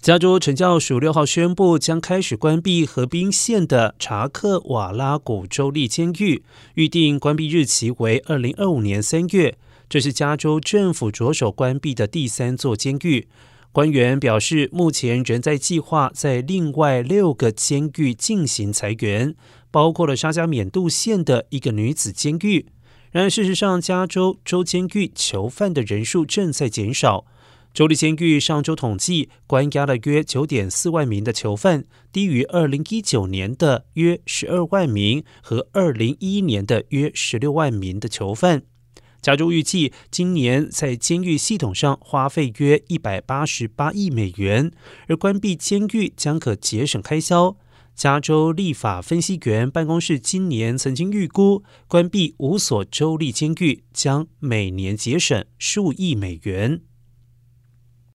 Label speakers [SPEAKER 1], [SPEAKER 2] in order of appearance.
[SPEAKER 1] 加州惩教署六号宣布，将开始关闭河滨县的查克瓦拉古州立监狱，预定关闭日期为二零二五年三月。这是加州政府着手关闭的第三座监狱。官员表示，目前仍在计划在另外六个监狱进行裁员，包括了沙加缅度县的一个女子监狱。然而，事实上，加州州监狱囚犯的人数正在减少。州立监狱上周统计，关押了约九点四万名的囚犯，低于二零一九年的约十二万名和二零一一年的约十六万名的囚犯。加州预计今年在监狱系统上花费约一百八十八亿美元，而关闭监狱将可节省开销。加州立法分析员办公室今年曾经预估，关闭五所州立监狱将每年节省数亿美元。